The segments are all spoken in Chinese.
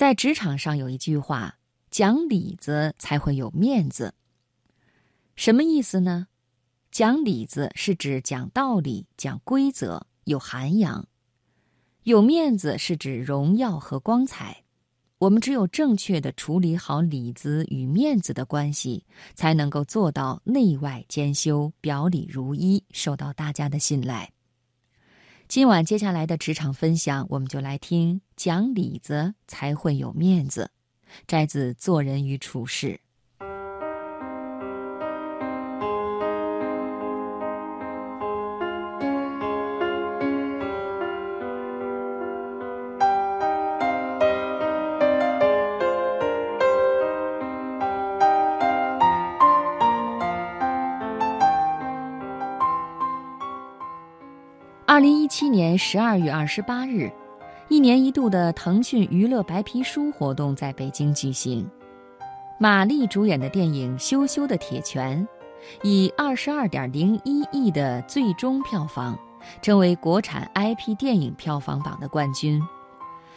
在职场上有一句话：“讲理子才会有面子。”什么意思呢？讲理子是指讲道理、讲规则、有涵养；有面子是指荣耀和光彩。我们只有正确的处理好里子与面子的关系，才能够做到内外兼修、表里如一，受到大家的信赖。今晚接下来的职场分享，我们就来听讲理子才会有面子，摘自《做人与处事》。二零一七年十二月二十八日，一年一度的腾讯娱乐白皮书活动在北京举行。马丽主演的电影《羞羞的铁拳》，以二十二点零一亿的最终票房，成为国产 IP 电影票房榜的冠军。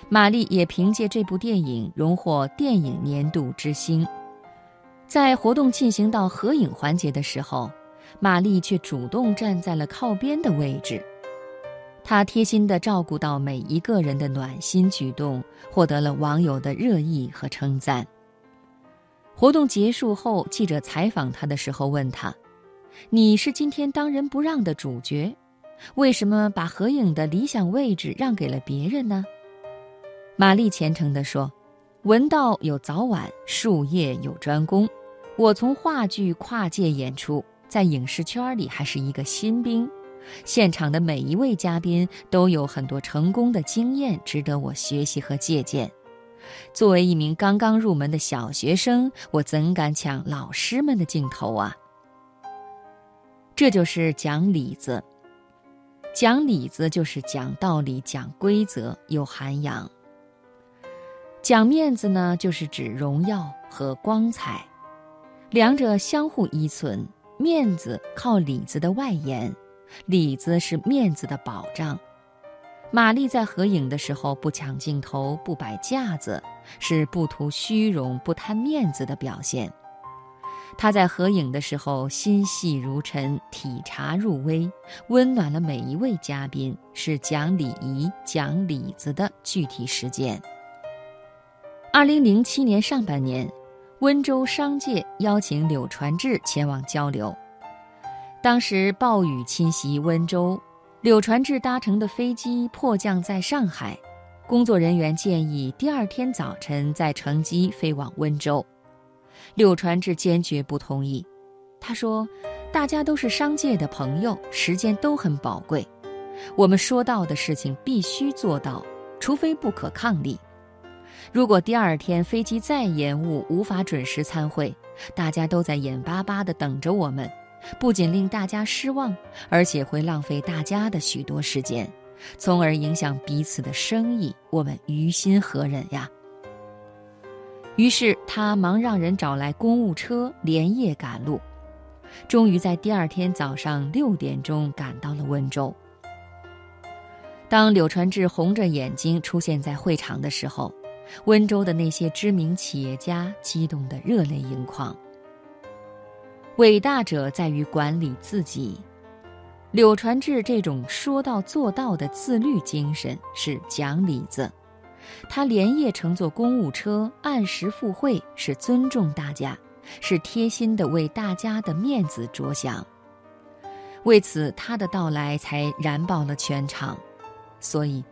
马丽也凭借这部电影荣获电影年度之星。在活动进行到合影环节的时候，马丽却主动站在了靠边的位置。他贴心地照顾到每一个人的暖心举动，获得了网友的热议和称赞。活动结束后，记者采访他的时候问他：“你是今天当仁不让的主角，为什么把合影的理想位置让给了别人呢？”玛丽虔诚地说：“文道有早晚，术业有专攻。我从话剧跨界演出，在影视圈里还是一个新兵。”现场的每一位嘉宾都有很多成功的经验，值得我学习和借鉴。作为一名刚刚入门的小学生，我怎敢抢老师们的镜头啊？这就是讲理子。讲理子就是讲道理、讲规则、有涵养。讲面子呢，就是指荣耀和光彩，两者相互依存。面子靠里子的外延。里子是面子的保障。玛丽在合影的时候不抢镜头、不摆架子，是不图虚荣、不贪面子的表现。她在合影的时候心细如尘、体察入微，温暖了每一位嘉宾，是讲礼仪、讲里子的具体实践。二零零七年上半年，温州商界邀请柳传志前往交流。当时暴雨侵袭温州，柳传志搭乘的飞机迫降在上海，工作人员建议第二天早晨再乘机飞往温州。柳传志坚决不同意，他说：“大家都是商界的朋友，时间都很宝贵，我们说到的事情必须做到，除非不可抗力。如果第二天飞机再延误，无法准时参会，大家都在眼巴巴地等着我们。”不仅令大家失望，而且会浪费大家的许多时间，从而影响彼此的生意。我们于心何忍呀？于是他忙让人找来公务车，连夜赶路，终于在第二天早上六点钟赶到了温州。当柳传志红着眼睛出现在会场的时候，温州的那些知名企业家激动得热泪盈眶。伟大者在于管理自己，柳传志这种说到做到的自律精神是讲理子。他连夜乘坐公务车，按时赴会，是尊重大家，是贴心的为大家的面子着想。为此，他的到来才燃爆了全场。所以，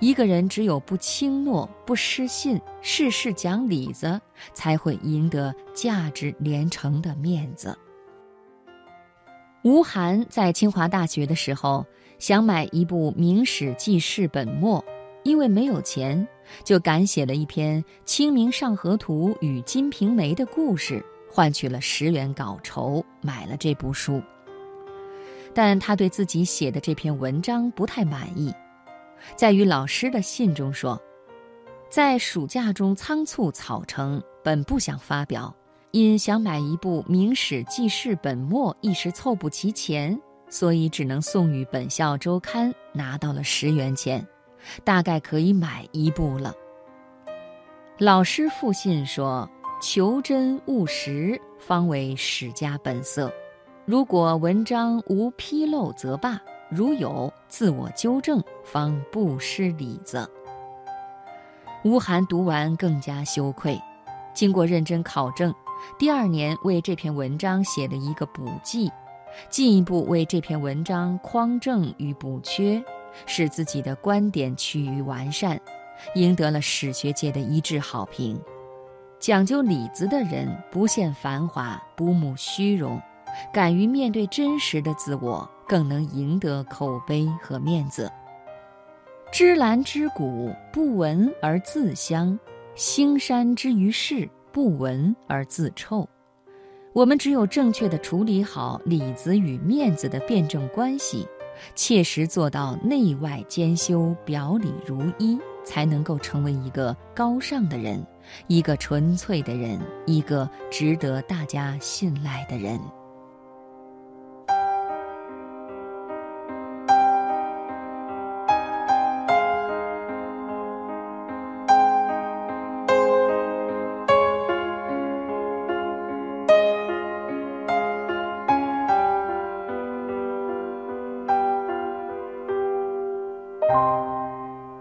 一个人只有不轻诺、不失信、事事讲理子，才会赢得价值连城的面子。吴晗在清华大学的时候，想买一部《明史记事本末》，因为没有钱，就赶写了一篇《清明上河图》与《金瓶梅》的故事，换取了十元稿酬，买了这部书。但他对自己写的这篇文章不太满意，在与老师的信中说，在暑假中仓促草成，本不想发表。因想买一部《明史记事本末》，一时凑不齐钱，所以只能送与本校周刊，拿到了十元钱，大概可以买一部了。老师复信说：“求真务实，方为史家本色。如果文章无纰漏，则罢；如有，自我纠正，方不失礼子。”吴晗读完更加羞愧，经过认真考证，第二年为这篇文章写了一个补记。进一步为这篇文章匡正与补缺，使自己的观点趋于完善，赢得了史学界的一致好评。讲究里子的人，不羡繁华，不慕虚荣，敢于面对真实的自我，更能赢得口碑和面子。芝兰之谷，不闻而自香；兴山之于世，不闻而自臭。我们只有正确的处理好里子与面子的辩证关系，切实做到内外兼修、表里如一，才能够成为一个高尚的人，一个纯粹的人，一个值得大家信赖的人。